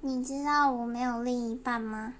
你知道我没有另一半吗？